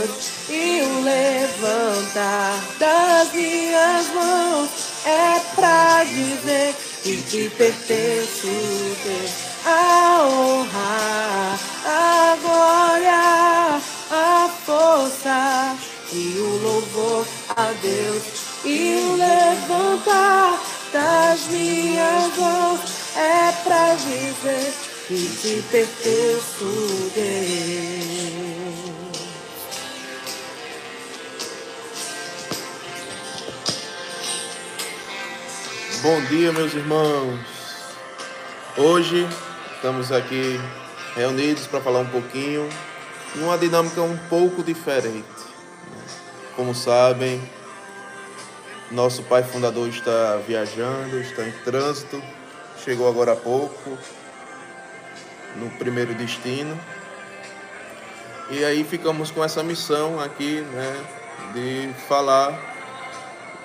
Deus e o levantar das minhas mãos é pra dizer que te pertence Deus, a honra, a glória, a força e o louvor a Deus e o levantar das minhas mãos é pra dizer que te pertenço, Deus. Bom dia, meus irmãos. Hoje estamos aqui reunidos para falar um pouquinho numa dinâmica um pouco diferente. Como sabem, nosso pai fundador está viajando, está em trânsito, chegou agora há pouco no primeiro destino. E aí ficamos com essa missão aqui, né, de falar,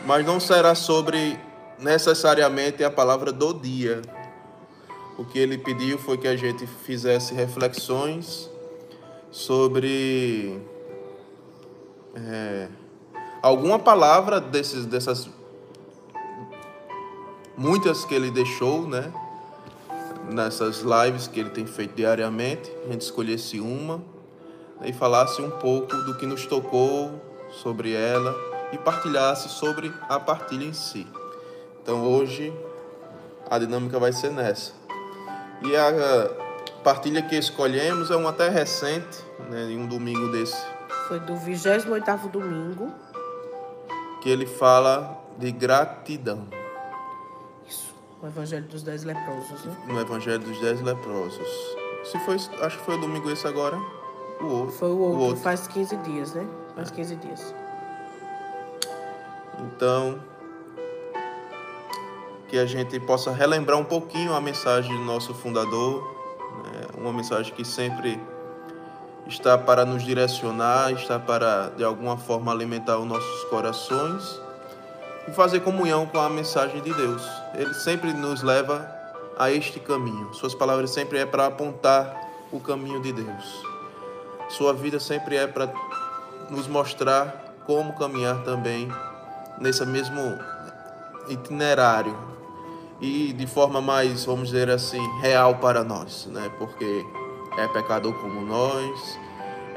mas não será sobre necessariamente a palavra do dia. O que ele pediu foi que a gente fizesse reflexões sobre é, alguma palavra desses, dessas muitas que ele deixou, né? Nessas lives que ele tem feito diariamente, a gente escolhesse uma e falasse um pouco do que nos tocou sobre ela e partilhasse sobre a partilha em si. Então hoje a dinâmica vai ser nessa. E a partilha que escolhemos é uma até recente, né, em um domingo desse. Foi do 28º domingo. Que ele fala de gratidão. Isso, o Evangelho dos Dez Leprosos, né? No Evangelho dos Dez Leprosos. Se foi, acho que foi o domingo esse agora, o outro. Foi o outro, o outro. faz 15 dias, né? Faz 15 dias. Então, que a gente possa relembrar um pouquinho a mensagem do nosso fundador, né? uma mensagem que sempre está para nos direcionar, está para de alguma forma alimentar os nossos corações e fazer comunhão com a mensagem de Deus. Ele sempre nos leva a este caminho. Suas palavras sempre é para apontar o caminho de Deus. Sua vida sempre é para nos mostrar como caminhar também nesse mesmo itinerário e de forma mais, vamos dizer assim, real para nós, né? Porque é pecador como nós,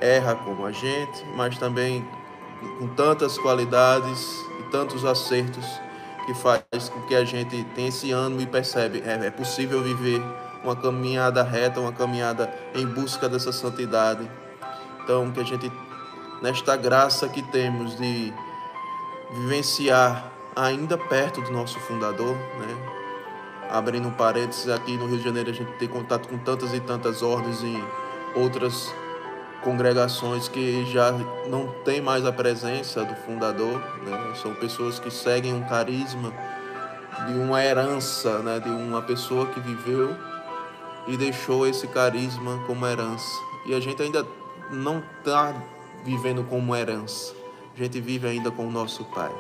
erra como a gente, mas também com tantas qualidades e tantos acertos que faz com que a gente tenha esse ânimo e percebe é, é possível viver uma caminhada reta, uma caminhada em busca dessa santidade. Então, que a gente, nesta graça que temos de vivenciar ainda perto do nosso fundador, né? abrindo parênteses, aqui no Rio de Janeiro a gente tem contato com tantas e tantas ordens e outras congregações que já não tem mais a presença do fundador, né? são pessoas que seguem um carisma de uma herança, né? de uma pessoa que viveu e deixou esse carisma como herança. E a gente ainda não está vivendo como herança, a gente vive ainda com o nosso Pai.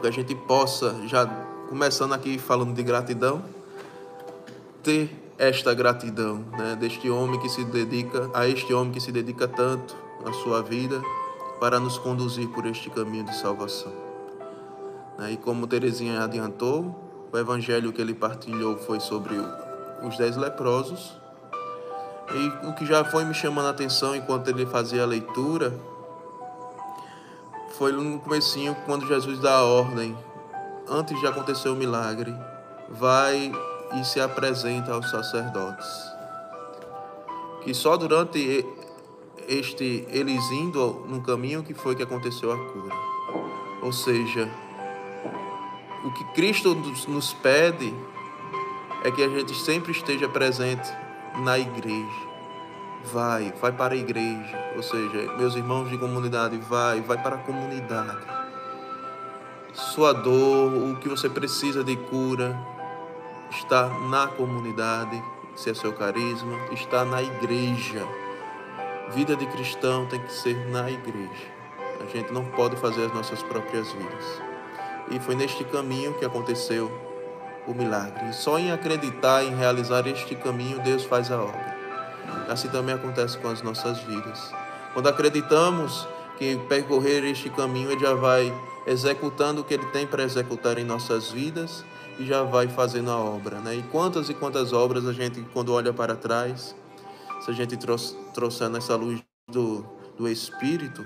Que a gente possa já começando aqui falando de gratidão, ter esta gratidão, né, deste homem que se dedica, a este homem que se dedica tanto na sua vida para nos conduzir por este caminho de salvação. Né, e como Terezinha adiantou, o evangelho que ele partilhou foi sobre os dez leprosos. E o que já foi me chamando a atenção enquanto ele fazia a leitura foi no comecinho quando Jesus dá a ordem antes de acontecer o milagre, vai e se apresenta aos sacerdotes. Que só durante este eles indo no caminho que foi que aconteceu a cura. Ou seja, o que Cristo nos pede é que a gente sempre esteja presente na igreja. Vai, vai para a igreja. Ou seja, meus irmãos de comunidade, vai, vai para a comunidade sua dor, o que você precisa de cura, está na comunidade, se é seu carisma, está na igreja. Vida de cristão tem que ser na igreja. A gente não pode fazer as nossas próprias vidas. E foi neste caminho que aconteceu o milagre. E só em acreditar, em realizar este caminho, Deus faz a obra. Assim também acontece com as nossas vidas. Quando acreditamos que percorrer este caminho ele já vai executando o que ele tem para executar em nossas vidas e já vai fazendo a obra, né? E quantas e quantas obras a gente, quando olha para trás, se a gente trouxer nessa luz do, do Espírito,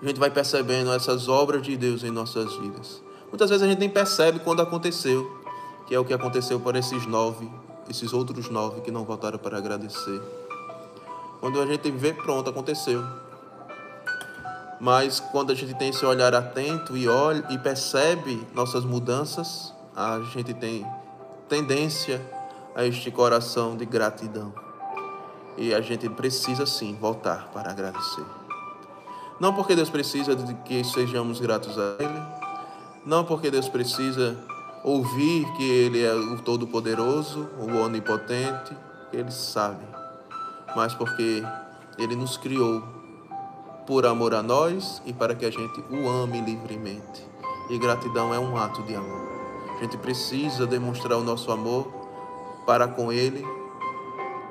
a gente vai percebendo essas obras de Deus em nossas vidas. Muitas vezes a gente nem percebe quando aconteceu, que é o que aconteceu para esses nove, esses outros nove que não voltaram para agradecer. Quando a gente vê, pronto, aconteceu. Mas quando a gente tem esse olhar atento e olha e percebe nossas mudanças, a gente tem tendência a este coração de gratidão. E a gente precisa sim voltar para agradecer. Não porque Deus precisa de que sejamos gratos a Ele, não porque Deus precisa ouvir que Ele é o Todo-Poderoso, o Onipotente, Ele sabe, mas porque Ele nos criou por amor a nós e para que a gente o ame livremente. E gratidão é um ato de amor. A gente precisa demonstrar o nosso amor para com Ele,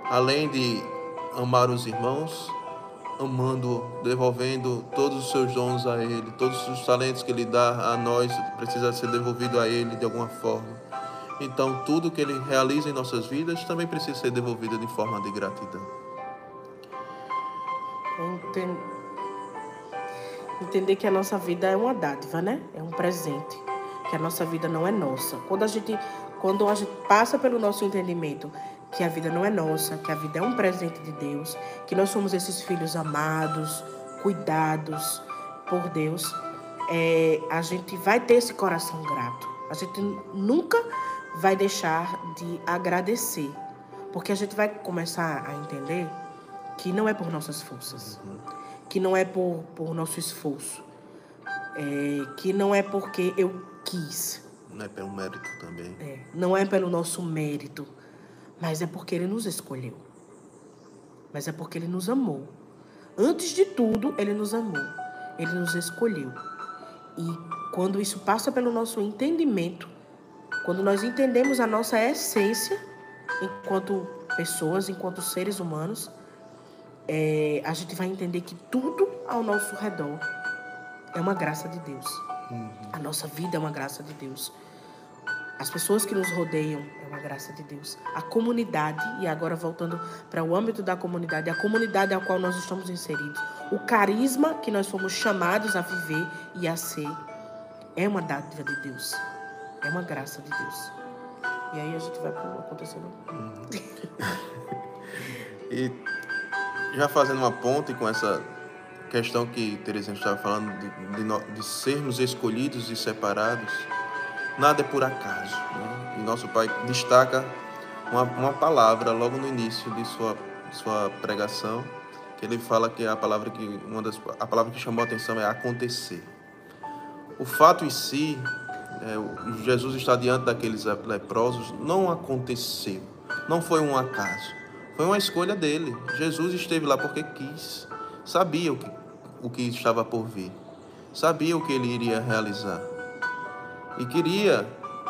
além de amar os irmãos, amando, devolvendo todos os seus dons a Ele, todos os talentos que Ele dá a nós precisa ser devolvido a Ele de alguma forma. Então, tudo que Ele realiza em nossas vidas também precisa ser devolvido de forma de gratidão. Entender que a nossa vida é uma dádiva, né? É um presente, que a nossa vida não é nossa. Quando a gente quando a gente passa pelo nosso entendimento que a vida não é nossa, que a vida é um presente de Deus, que nós somos esses filhos amados, cuidados por Deus, é, a gente vai ter esse coração grato. A gente nunca vai deixar de agradecer, porque a gente vai começar a entender que não é por nossas forças. Que não é por, por nosso esforço, é, que não é porque eu quis. Não é pelo mérito também. É, não é pelo nosso mérito, mas é porque Ele nos escolheu. Mas é porque Ele nos amou. Antes de tudo, Ele nos amou. Ele nos escolheu. E quando isso passa pelo nosso entendimento, quando nós entendemos a nossa essência enquanto pessoas, enquanto seres humanos, é, a gente vai entender que tudo ao nosso redor é uma graça de Deus. Uhum. A nossa vida é uma graça de Deus. As pessoas que nos rodeiam é uma graça de Deus. A comunidade, e agora voltando para o âmbito da comunidade, a comunidade a qual nós estamos inseridos, o carisma que nós fomos chamados a viver e a ser, é uma dádiva de Deus. É uma graça de Deus. E aí a gente vai para o acontecendo. E já fazendo uma ponte com essa questão que Terezinha estava falando de, de, de, sermos escolhidos e separados, nada é por acaso. Né? E nosso Pai destaca uma, uma palavra logo no início de sua, sua pregação, que ele fala que a palavra que uma das a palavra que chamou a atenção é acontecer. O fato em si, é, Jesus está diante daqueles leprosos, não aconteceu, não foi um acaso. Foi uma escolha dele. Jesus esteve lá porque quis. Sabia o que, o que estava por vir. Sabia o que ele iria realizar. E queria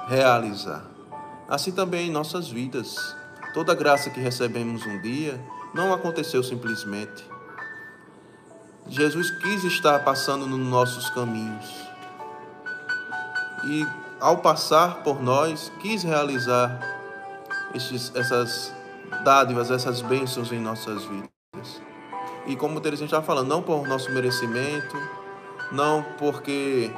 realizar. Assim também em nossas vidas. Toda graça que recebemos um dia não aconteceu simplesmente. Jesus quis estar passando nos nossos caminhos. E ao passar por nós, quis realizar essas dádivas, essas bênçãos em nossas vidas. E como o Terezinha estava falando, não por nosso merecimento, não porque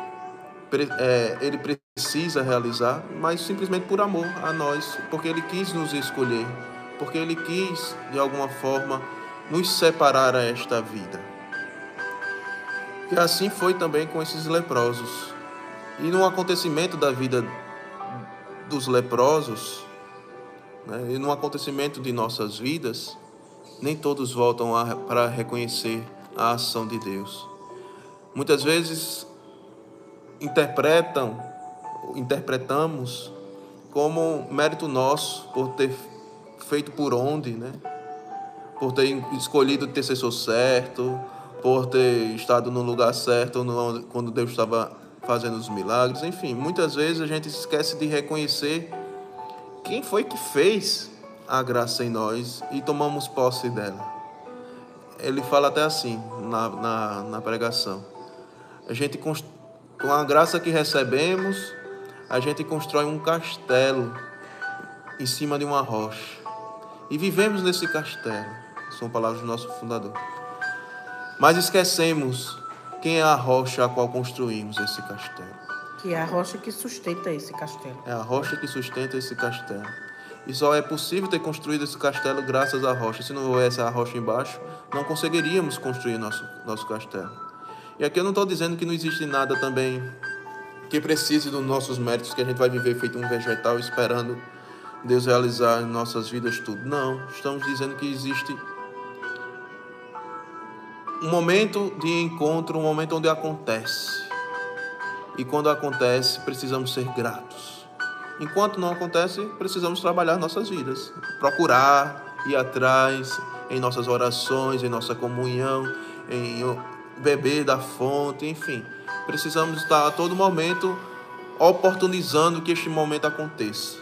é, ele precisa realizar, mas simplesmente por amor a nós, porque ele quis nos escolher, porque ele quis, de alguma forma, nos separar a esta vida. E assim foi também com esses leprosos. E no acontecimento da vida dos leprosos, né? E no acontecimento de nossas vidas, nem todos voltam para reconhecer a ação de Deus. Muitas vezes interpretam, interpretamos como mérito nosso por ter feito por onde, né? Por ter escolhido o intercessor certo, por ter estado no lugar certo quando Deus estava fazendo os milagres. Enfim, muitas vezes a gente esquece de reconhecer quem foi que fez a graça em nós e tomamos posse dela. ele fala até assim na, na, na pregação. A gente, com a graça que recebemos, a gente constrói um castelo em cima de uma rocha. E vivemos nesse castelo. São palavras do nosso fundador. Mas esquecemos quem é a rocha a qual construímos esse castelo. Que é a rocha que sustenta esse castelo. É a rocha que sustenta esse castelo. E só é possível ter construído esse castelo graças à rocha. Se não houvesse a rocha embaixo, não conseguiríamos construir nosso, nosso castelo. E aqui eu não estou dizendo que não existe nada também que precise dos nossos méritos, que a gente vai viver feito um vegetal esperando Deus realizar em nossas vidas tudo. Não, estamos dizendo que existe um momento de encontro, um momento onde acontece. E quando acontece, precisamos ser gratos. Enquanto não acontece, precisamos trabalhar nossas vidas, procurar, ir atrás em nossas orações, em nossa comunhão, em beber da fonte, enfim. Precisamos estar a todo momento oportunizando que este momento aconteça.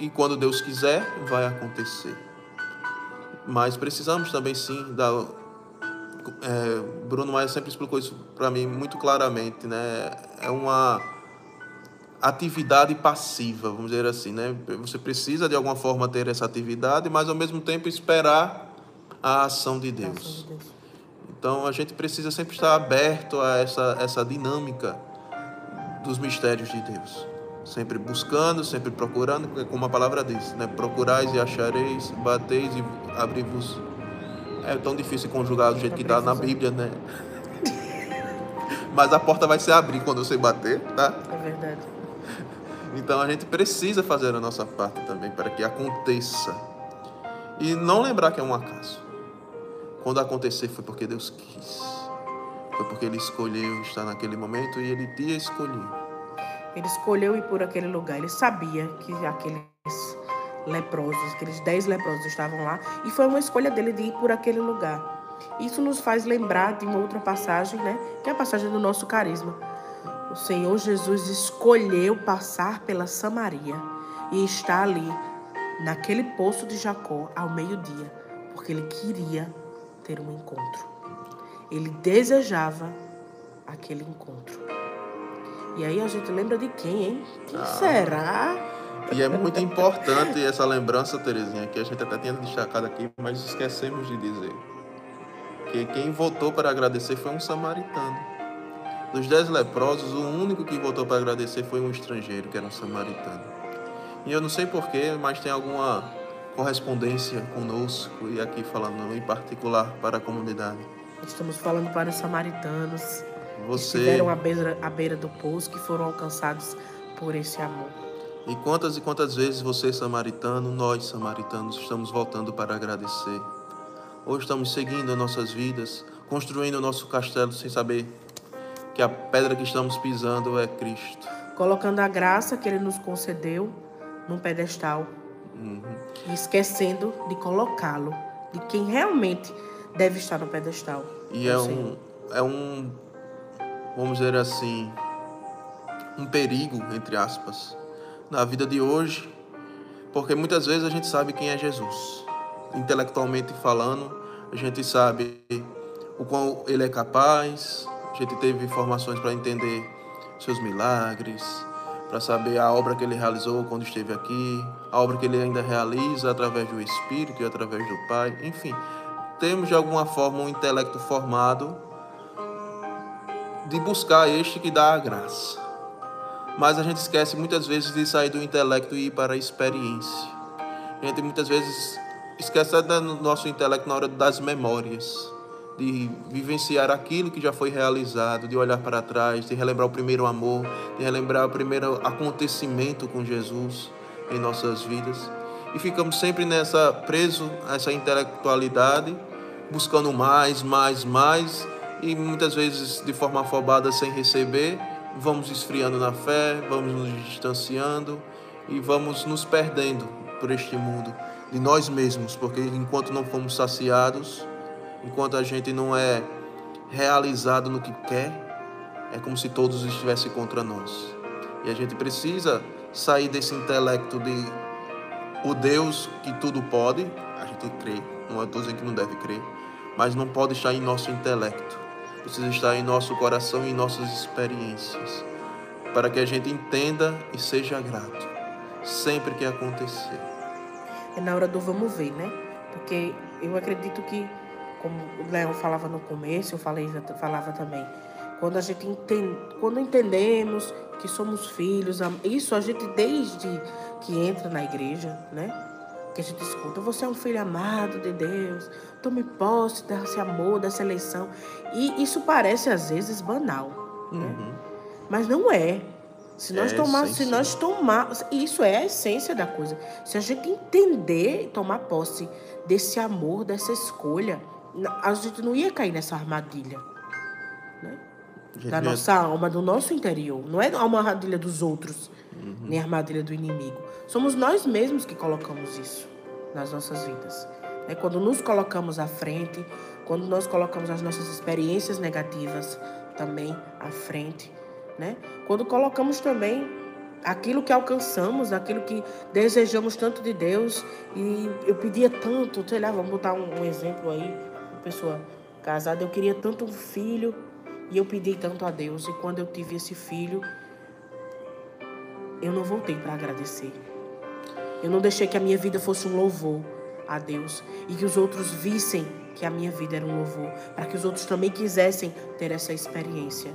E quando Deus quiser, vai acontecer. Mas precisamos também sim dar é, Bruno Maia sempre explicou isso para mim muito claramente, né? É uma atividade passiva, vamos dizer assim, né? Você precisa de alguma forma ter essa atividade, mas ao mesmo tempo esperar a ação de Deus. Então a gente precisa sempre estar aberto a essa essa dinâmica dos mistérios de Deus. Sempre buscando, sempre procurando, como a palavra diz, né? Procurais e achareis, bateis e abri-vos é tão difícil conjugar do jeito que está na Bíblia, né? Mas a porta vai se abrir quando você bater, tá? É verdade. Então a gente precisa fazer a nossa parte também para que aconteça. E não lembrar que é um acaso. Quando acontecer foi porque Deus quis. Foi porque Ele escolheu estar naquele momento e Ele te escolheu. Ele escolheu ir por aquele lugar. Ele sabia que aqueles leprosos, aqueles dez leprosos estavam lá, e foi uma escolha dele de ir por aquele lugar. Isso nos faz lembrar de uma outra passagem, né? Que é a passagem do nosso carisma. O Senhor Jesus escolheu passar pela Samaria e está ali, naquele poço de Jacó, ao meio-dia, porque ele queria ter um encontro. Ele desejava aquele encontro. E aí a gente lembra de quem, hein? Quem ah. será? E é muito importante essa lembrança, Terezinha, que a gente até tinha destacado aqui, mas esquecemos de dizer. Que quem votou para agradecer foi um samaritano. Dos dez leprosos, o único que votou para agradecer foi um estrangeiro, que era um samaritano. E eu não sei porquê, mas tem alguma correspondência conosco e aqui falando em particular para a comunidade. Estamos falando para os samaritanos Você... que estiveram à beira, à beira do poço, que foram alcançados por esse amor. E quantas e quantas vezes você, samaritano, nós, samaritanos, estamos voltando para agradecer? Ou estamos seguindo nossas vidas, construindo o nosso castelo sem saber que a pedra que estamos pisando é Cristo. Colocando a graça que Ele nos concedeu num pedestal. Uhum. E esquecendo de colocá-lo, de quem realmente deve estar no pedestal. E é um, é um, vamos dizer assim, um perigo, entre aspas, na vida de hoje, porque muitas vezes a gente sabe quem é Jesus. Intelectualmente falando, a gente sabe o quão ele é capaz, a gente teve informações para entender seus milagres, para saber a obra que ele realizou quando esteve aqui, a obra que ele ainda realiza através do Espírito e através do Pai, enfim, temos de alguma forma um intelecto formado de buscar este que dá a graça. Mas a gente esquece muitas vezes de sair do intelecto e ir para a experiência. A gente muitas vezes esquece do nosso intelecto na hora das memórias, de vivenciar aquilo que já foi realizado, de olhar para trás, de relembrar o primeiro amor, de relembrar o primeiro acontecimento com Jesus em nossas vidas. E ficamos sempre nessa preso a essa intelectualidade, buscando mais, mais, mais, e muitas vezes de forma afobada sem receber vamos esfriando na fé, vamos nos distanciando e vamos nos perdendo por este mundo de nós mesmos, porque enquanto não fomos saciados, enquanto a gente não é realizado no que quer, é como se todos estivessem contra nós. E a gente precisa sair desse intelecto de o Deus que tudo pode, a gente crê, não é dizendo que não deve crer, mas não pode estar em nosso intelecto. Precisa estar em nosso coração e em nossas experiências, para que a gente entenda e seja grato sempre que acontecer. É na hora do vamos ver, né? Porque eu acredito que, como o Leão falava no começo, eu falei, falava também, quando a gente entende, quando entendemos que somos filhos, isso a gente desde que entra na igreja, né? Que a gente escuta, você é um filho amado de Deus, tome posse desse amor, dessa eleição. E isso parece às vezes banal, né? Uhum. Mas não é. Se nós é tomar, se nós tomar, isso é a essência da coisa. Se a gente entender e tomar posse desse amor, dessa escolha, a gente não ia cair nessa armadilha, né? Da nossa alma, do nosso interior. Não é uma armadilha dos outros, uhum. nem a armadilha do inimigo. Somos nós mesmos que colocamos isso nas nossas vidas. É quando nos colocamos à frente, quando nós colocamos as nossas experiências negativas também à frente né? Quando colocamos também aquilo que alcançamos, aquilo que desejamos tanto de Deus, e eu pedia tanto, sei lá, vamos botar um, um exemplo aí, pessoa casada, eu queria tanto um filho, e eu pedi tanto a Deus, e quando eu tive esse filho, eu não voltei para agradecer. Eu não deixei que a minha vida fosse um louvor a Deus e que os outros vissem que a minha vida era um louvor, para que os outros também quisessem ter essa experiência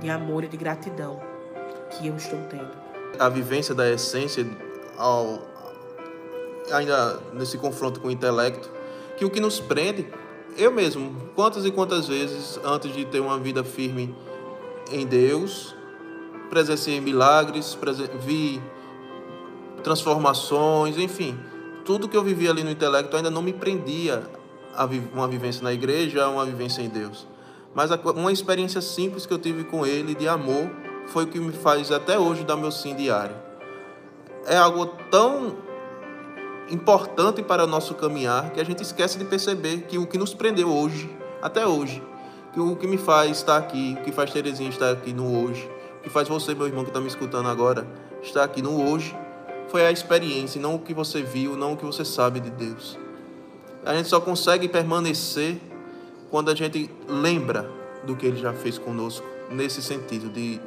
de amor e de gratidão que eu estou tendo. A vivência da essência, ao, ainda nesse confronto com o intelecto, que o que nos prende, eu mesmo, quantas e quantas vezes, antes de ter uma vida firme em Deus, presenciei milagres, vi transformações, enfim, tudo que eu vivia ali no intelecto ainda não me prendia a uma vivência na igreja, a uma vivência em Deus. Mas uma experiência simples que eu tive com ele de amor foi o que me faz até hoje dar meu sim diário. É algo tão importante para o nosso caminhar que a gente esquece de perceber que o que nos prendeu hoje, até hoje, que o que me faz estar aqui, o que faz Terezinha estar aqui no hoje, o que faz você, meu irmão que está me escutando agora, estar aqui no hoje, foi a experiência, não o que você viu, não o que você sabe de Deus. A gente só consegue permanecer quando a gente lembra do que ele já fez conosco, nesse sentido de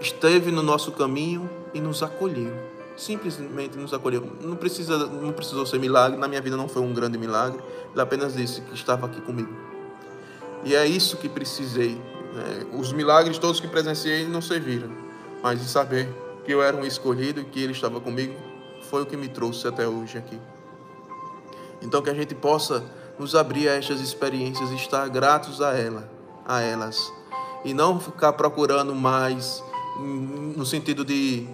esteve no nosso caminho e nos acolheu. Simplesmente nos acolheu. Não precisa, não precisou ser milagre. Na minha vida não foi um grande milagre. Ele apenas disse que estava aqui comigo. E é isso que precisei. Né? Os milagres todos que presenciei não serviram, mas de saber que eu era um escolhido e que Ele estava comigo foi o que me trouxe até hoje aqui. Então que a gente possa nos abrir a estas experiências e estar gratos a ela, a elas, e não ficar procurando mais no sentido de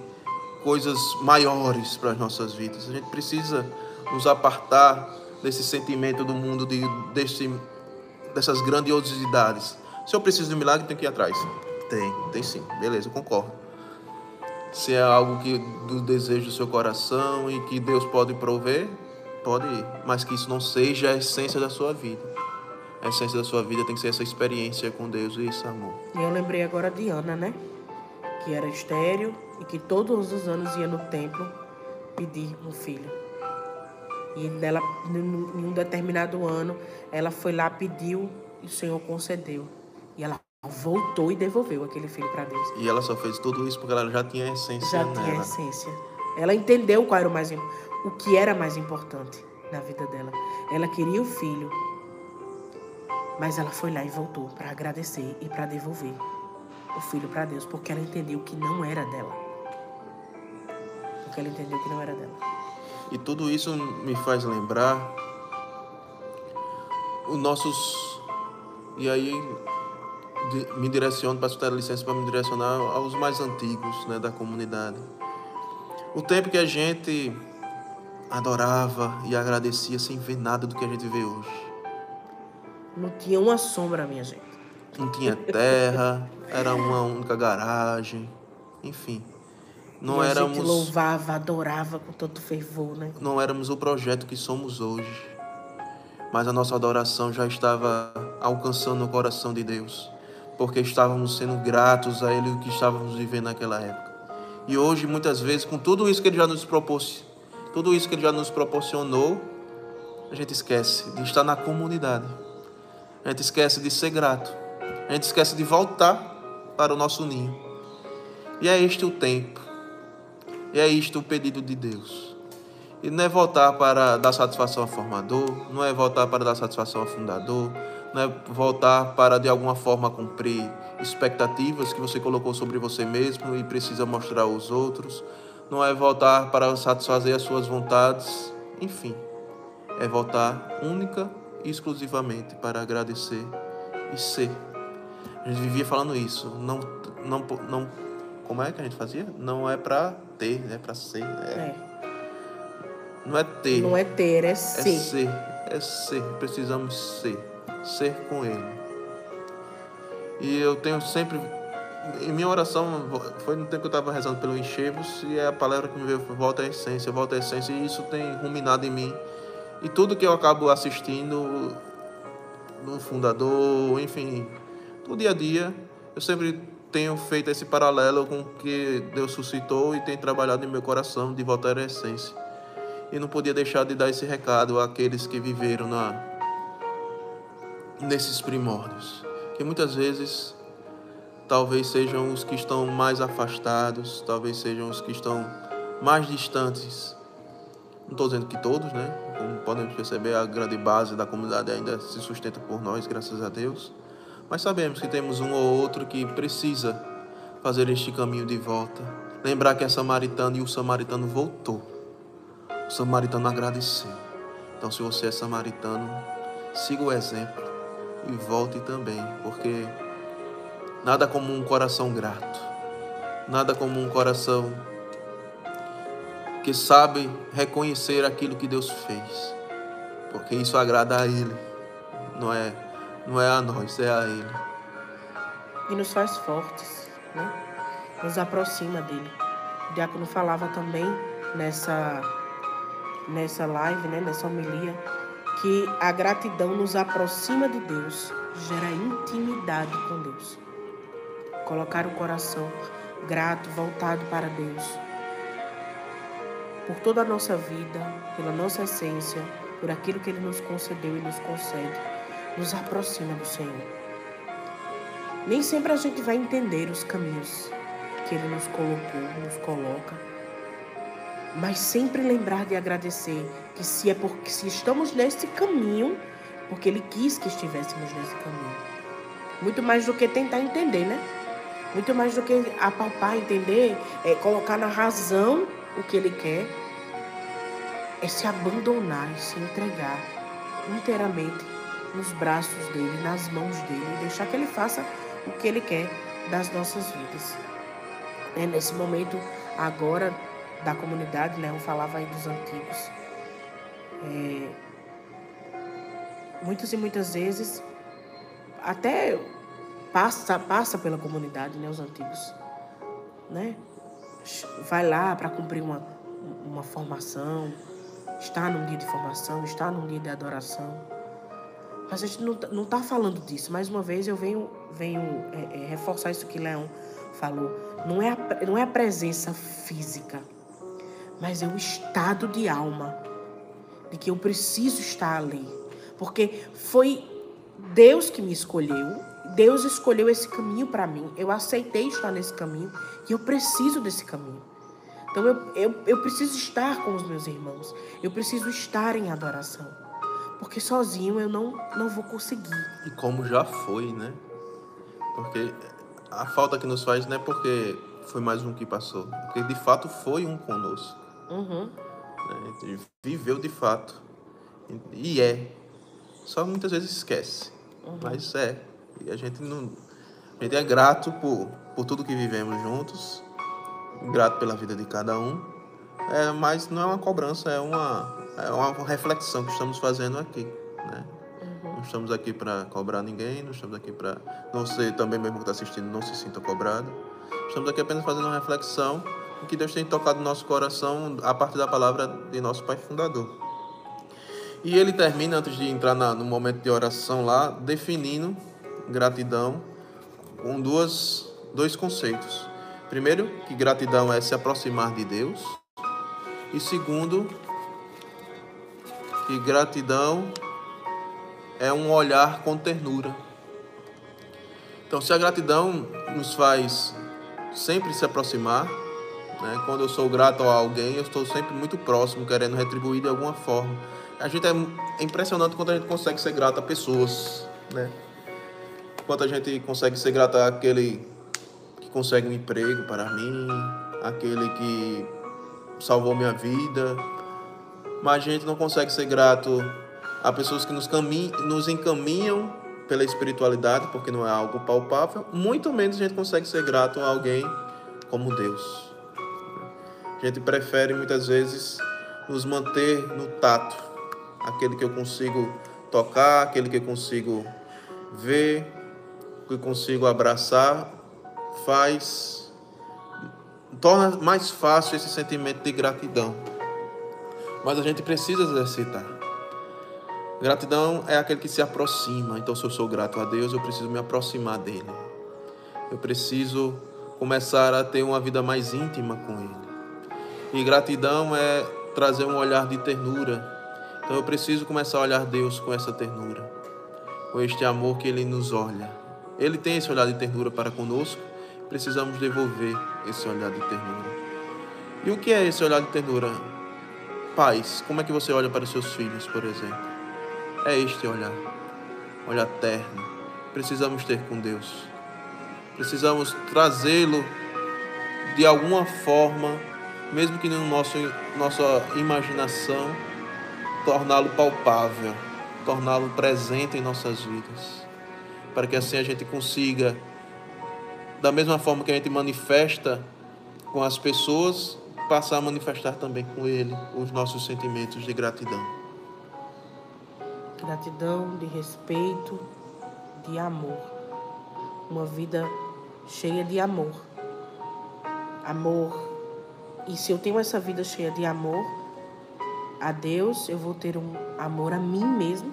coisas maiores para as nossas vidas. A gente precisa nos apartar desse sentimento do mundo de desse, dessas grandiosidades. Se eu preciso de um milagre, tem que ir atrás. Tem, tem sim. Beleza, eu concordo. Se é algo que do desejo do seu coração e que Deus pode prover, Pode ir, mas que isso não seja a essência da sua vida. A essência da sua vida tem que ser essa experiência com Deus e esse amor. E eu lembrei agora de Ana, né? Que era estéreo e que todos os anos ia no templo pedir um filho. E nela, em um determinado ano, ela foi lá, pediu e o Senhor concedeu. E ela voltou e devolveu aquele filho para Deus. E ela só fez tudo isso porque ela já tinha a essência Já nela. tinha a essência. Ela entendeu qual era o mais o que era mais importante na vida dela. Ela queria o filho, mas ela foi lá e voltou para agradecer e para devolver o filho para Deus, porque ela entendeu que não era dela. Porque ela entendeu que não era dela. E tudo isso me faz lembrar os nossos. E aí me direciono, peço ter licença para me direcionar aos mais antigos né, da comunidade. O tempo que a gente adorava e agradecia sem ver nada do que a gente vê hoje. Não tinha uma sombra, minha gente. Não tinha terra, era uma única garagem, enfim. Não e a éramos. Gente louvava, adorava com tanto fervor, né? Não éramos o projeto que somos hoje. Mas a nossa adoração já estava alcançando o coração de Deus, porque estávamos sendo gratos a Ele o que estávamos vivendo naquela época. E hoje, muitas vezes, com tudo isso que Ele já nos propôs, tudo isso que Ele já nos proporcionou, a gente esquece de estar na comunidade. A gente esquece de ser grato. A gente esquece de voltar para o nosso ninho. E é este o tempo. E é isto o pedido de Deus. E não é voltar para dar satisfação ao formador, não é voltar para dar satisfação ao fundador, não é voltar para de alguma forma cumprir expectativas que você colocou sobre você mesmo e precisa mostrar aos outros, não é voltar para satisfazer as suas vontades, enfim, é voltar única e exclusivamente para agradecer e ser. A gente vivia falando isso, não, não, não, como é que a gente fazia? Não é para ter, é para ser. É. é. Não é ter. Não é ter, é ser. É ser, é ser. Precisamos ser. Ser com Ele. E eu tenho sempre. Em minha oração, foi no tempo que eu estava rezando pelo Enchevos, e é a palavra que me veio volta à essência, volta à essência, e isso tem ruminado em mim. E tudo que eu acabo assistindo no fundador, enfim, no dia a dia, eu sempre tenho feito esse paralelo com o que Deus suscitou e tem trabalhado em meu coração de voltar à essência e não podia deixar de dar esse recado àqueles que viveram na nesses primórdios, que muitas vezes talvez sejam os que estão mais afastados, talvez sejam os que estão mais distantes. Não estou dizendo que todos, né? Como podem perceber, a grande base da comunidade ainda se sustenta por nós, graças a Deus. Mas sabemos que temos um ou outro que precisa fazer este caminho de volta. Lembrar que é samaritano e o samaritano voltou samaritano agradeceu. Então, se você é samaritano, siga o exemplo e volte também, porque nada como um coração grato, nada como um coração que sabe reconhecer aquilo que Deus fez, porque isso agrada a Ele, não é, não é a nós, é a Ele. E nos faz fortes, né? nos aproxima dele. O diácono falava também nessa nessa live, né, nessa homilia, que a gratidão nos aproxima de Deus, gera intimidade com Deus. Colocar o coração grato, voltado para Deus. Por toda a nossa vida, pela nossa essência, por aquilo que Ele nos concedeu e nos concede, nos aproxima do Senhor. Nem sempre a gente vai entender os caminhos que Ele nos colocou, nos coloca mas sempre lembrar de agradecer que se é porque se estamos nesse caminho, porque ele quis que estivéssemos nesse caminho. Muito mais do que tentar entender, né? Muito mais do que apalpar, entender, é, colocar na razão o que ele quer, é se abandonar e se entregar inteiramente nos braços dele, nas mãos dele, e deixar que ele faça o que ele quer das nossas vidas. É nesse momento, agora, da comunidade? Eu falava aí dos antigos. É, muitas e muitas vezes até passa passa pela comunidade, né? Os antigos, né? Vai lá para cumprir uma, uma formação, está num dia de formação, está num dia de adoração. A gente não, não tá falando disso. Mais uma vez eu venho, venho é, é, reforçar isso que Leão falou. Não é, a, não é a presença física mas é um estado de alma de que eu preciso estar ali, porque foi Deus que me escolheu, Deus escolheu esse caminho para mim, eu aceitei estar nesse caminho e eu preciso desse caminho. Então eu, eu, eu preciso estar com os meus irmãos, eu preciso estar em adoração, porque sozinho eu não, não vou conseguir. E como já foi, né? Porque a falta que nos faz não é porque foi mais um que passou, porque de fato foi um conosco. Uhum. Né? Viveu de fato. E é. Só muitas vezes esquece. Uhum. Mas é. E a gente não. A gente é grato por, por tudo que vivemos juntos. Grato pela vida de cada um. É, mas não é uma cobrança, é uma, é uma reflexão que estamos fazendo aqui. Né? Uhum. Não estamos aqui para cobrar ninguém, não estamos aqui para. Você também, mesmo que está assistindo, não se sinta cobrado. Estamos aqui apenas fazendo uma reflexão que Deus tem tocado no nosso coração a partir da palavra de nosso Pai Fundador. E ele termina, antes de entrar na, no momento de oração lá, definindo gratidão com duas, dois conceitos. Primeiro, que gratidão é se aproximar de Deus. E segundo, que gratidão é um olhar com ternura. Então, se a gratidão nos faz sempre se aproximar, né? quando eu sou grato a alguém, eu estou sempre muito próximo, querendo retribuir de alguma forma. A gente é, impressionante quando a gente consegue ser grato a pessoas, né? Quanto a gente consegue ser grato àquele que consegue um emprego para mim, aquele que salvou minha vida, mas a gente não consegue ser grato a pessoas que nos, nos encaminham pela espiritualidade, porque não é algo palpável, muito menos a gente consegue ser grato a alguém como Deus. A gente prefere muitas vezes nos manter no tato, aquele que eu consigo tocar, aquele que eu consigo ver, que eu consigo abraçar, faz torna mais fácil esse sentimento de gratidão. Mas a gente precisa exercitar. Gratidão é aquele que se aproxima. Então, se eu sou grato a Deus, eu preciso me aproximar dele. Eu preciso começar a ter uma vida mais íntima com ele. E gratidão é trazer um olhar de ternura. Então, eu preciso começar a olhar Deus com essa ternura, com este amor que ele nos olha. Ele tem esse olhar de ternura para conosco. Precisamos devolver esse olhar de ternura. E o que é esse olhar de ternura? Pais, como é que você olha para os seus filhos, por exemplo? é este olhar, olhar terno. Precisamos ter com Deus. Precisamos trazê-lo de alguma forma, mesmo que no nosso nossa imaginação, torná-lo palpável, torná-lo presente em nossas vidas, para que assim a gente consiga, da mesma forma que a gente manifesta com as pessoas, passar a manifestar também com Ele os nossos sentimentos de gratidão gratidão, de respeito, de amor. Uma vida cheia de amor. Amor. E se eu tenho essa vida cheia de amor a Deus, eu vou ter um amor a mim mesmo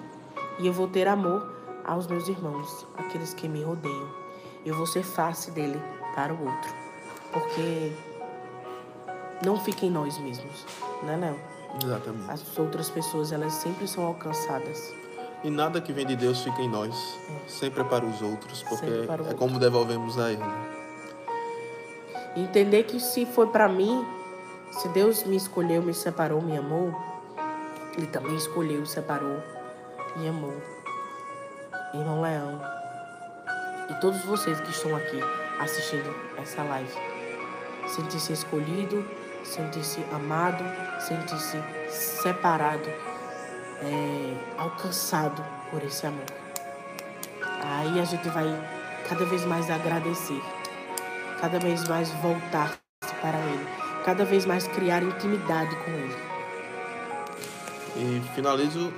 e eu vou ter amor aos meus irmãos, aqueles que me rodeiam. Eu vou ser face dele para o outro. Porque não fica em nós mesmos, né, Léo? Exatamente. As outras pessoas, elas sempre são alcançadas e nada que vem de Deus fica em nós. Sempre é para os outros, porque é outro. como devolvemos a Ele. Entender que se foi para mim, se Deus me escolheu, me separou, me amou, Ele também escolheu, separou, me amou. Irmão Leão, e todos vocês que estão aqui assistindo essa live, sentir-se escolhido, sentir-se amado, sentir-se separado é, alcançado por esse amor. Aí a gente vai cada vez mais agradecer, cada vez mais voltar para Ele, cada vez mais criar intimidade com Ele. E finalizo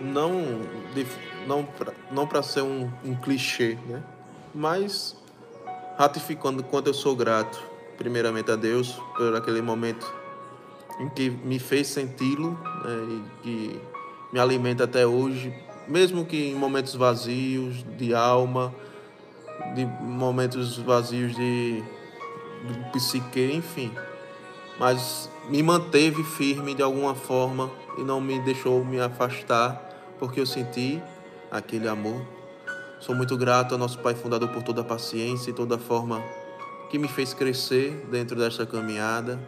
não não pra, não para ser um, um clichê, né? Mas ratificando quanto eu sou grato, primeiramente a Deus por aquele momento em que me fez senti-lo né, e que me alimenta até hoje, mesmo que em momentos vazios de alma, de momentos vazios de, de psique, enfim. Mas me manteve firme de alguma forma e não me deixou me afastar, porque eu senti aquele amor. Sou muito grato ao nosso Pai Fundador por toda a paciência e toda a forma que me fez crescer dentro desta caminhada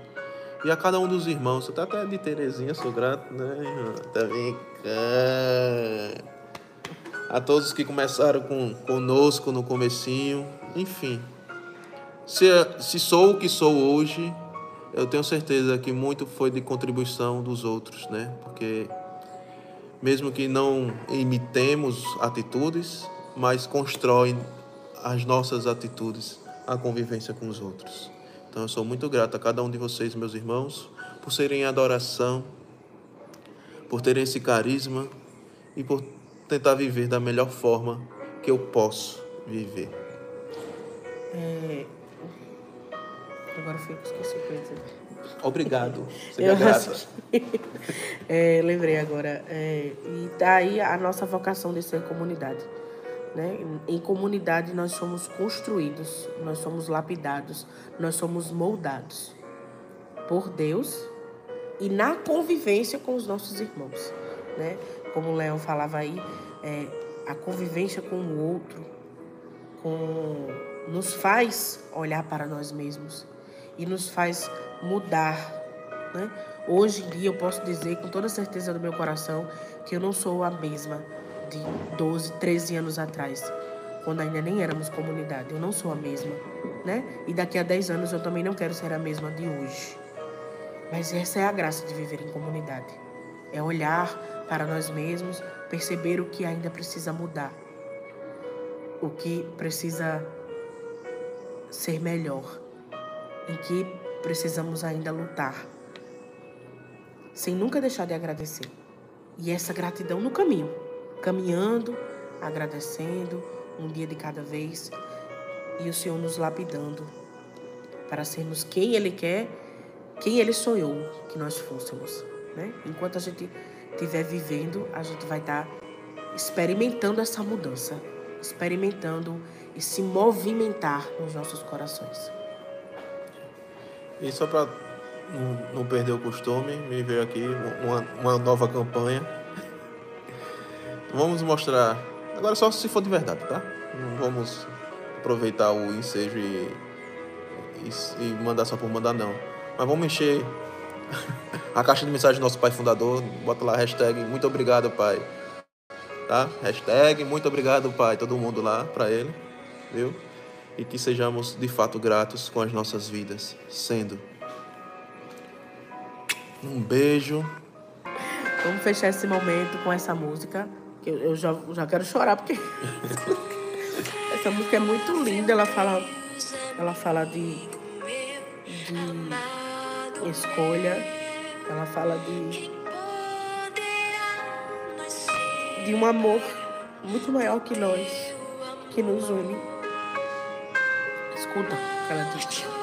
e a cada um dos irmãos, até até de Terezinha, sou grato, né, irmão? Também. A todos que começaram com, conosco no comecinho, enfim. Se, se sou o que sou hoje, eu tenho certeza que muito foi de contribuição dos outros, né? Porque mesmo que não imitemos atitudes, mas constroem as nossas atitudes a convivência com os outros. Então eu sou muito grato a cada um de vocês, meus irmãos, por serem em adoração, por terem esse carisma e por tentar viver da melhor forma que eu posso viver. É... Agora eu esqueci o que eu dizer. Obrigado. Seja grato. é, lembrei agora. É, e daí tá a nossa vocação de ser comunidade. Né? Em comunidade nós somos construídos, nós somos lapidados, nós somos moldados por Deus e na convivência com os nossos irmãos, né? Como o Leão falava aí, é, a convivência com o outro com, nos faz olhar para nós mesmos e nos faz mudar, né? Hoje em dia eu posso dizer com toda certeza do meu coração que eu não sou a mesma de 12, 13 anos atrás, quando ainda nem éramos comunidade. Eu não sou a mesma, né? E daqui a 10 anos eu também não quero ser a mesma de hoje. Mas essa é a graça de viver em comunidade. É olhar para nós mesmos, perceber o que ainda precisa mudar, o que precisa ser melhor, em que precisamos ainda lutar, sem nunca deixar de agradecer. E essa gratidão no caminho, caminhando, agradecendo, um dia de cada vez, e o Senhor nos lapidando para sermos quem Ele quer, quem Ele sonhou que nós fôssemos. Né? Enquanto a gente estiver vivendo, a gente vai estar tá experimentando essa mudança, experimentando e se movimentar nos nossos corações. E só para não, perder o costume, me veio aqui uma, uma nova campanha. Vamos mostrar. Agora só se for de verdade, tá? Não vamos aproveitar o ensejo e, e, e mandar só por mandar, não. Mas vamos encher a caixa de mensagem do nosso pai fundador. Bota lá hashtag muito obrigado, pai. Tá? Hashtag muito obrigado, pai. Todo mundo lá para ele, viu? E que sejamos de fato gratos com as nossas vidas, sendo. Um beijo. Vamos fechar esse momento com essa música. Que eu já, já quero chorar porque essa música é muito linda. Ela fala, ela fala de, de escolha ela fala de, de um amor muito maior que nós, que nos une. Escuta o que ela diz.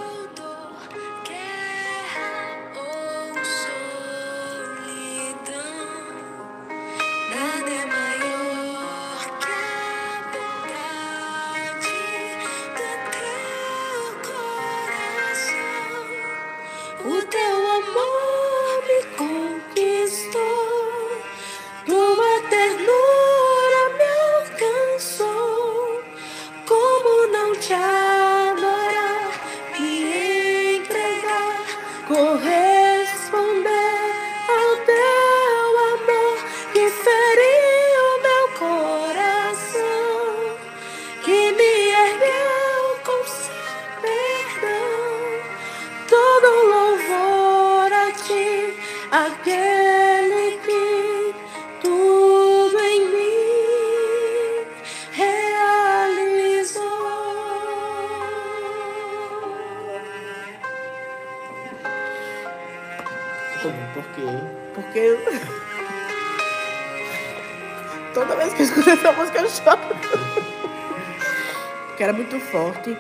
Forte.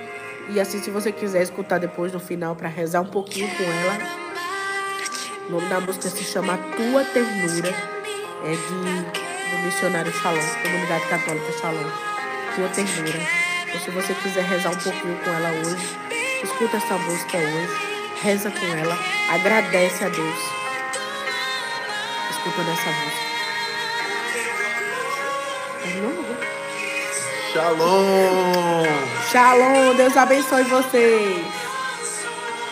E assim, se você quiser escutar depois no final para rezar um pouquinho com ela, o nome da música se chama Tua Ternura, é de, do missionário Shalom, Comunidade Católica Shalom. Tua Ternura. Então, se você quiser rezar um pouquinho com ela hoje, escuta essa música hoje, reza com ela, agradece a Deus. Escutando essa música. Shalom! Shalom, Deus abençoe vocês.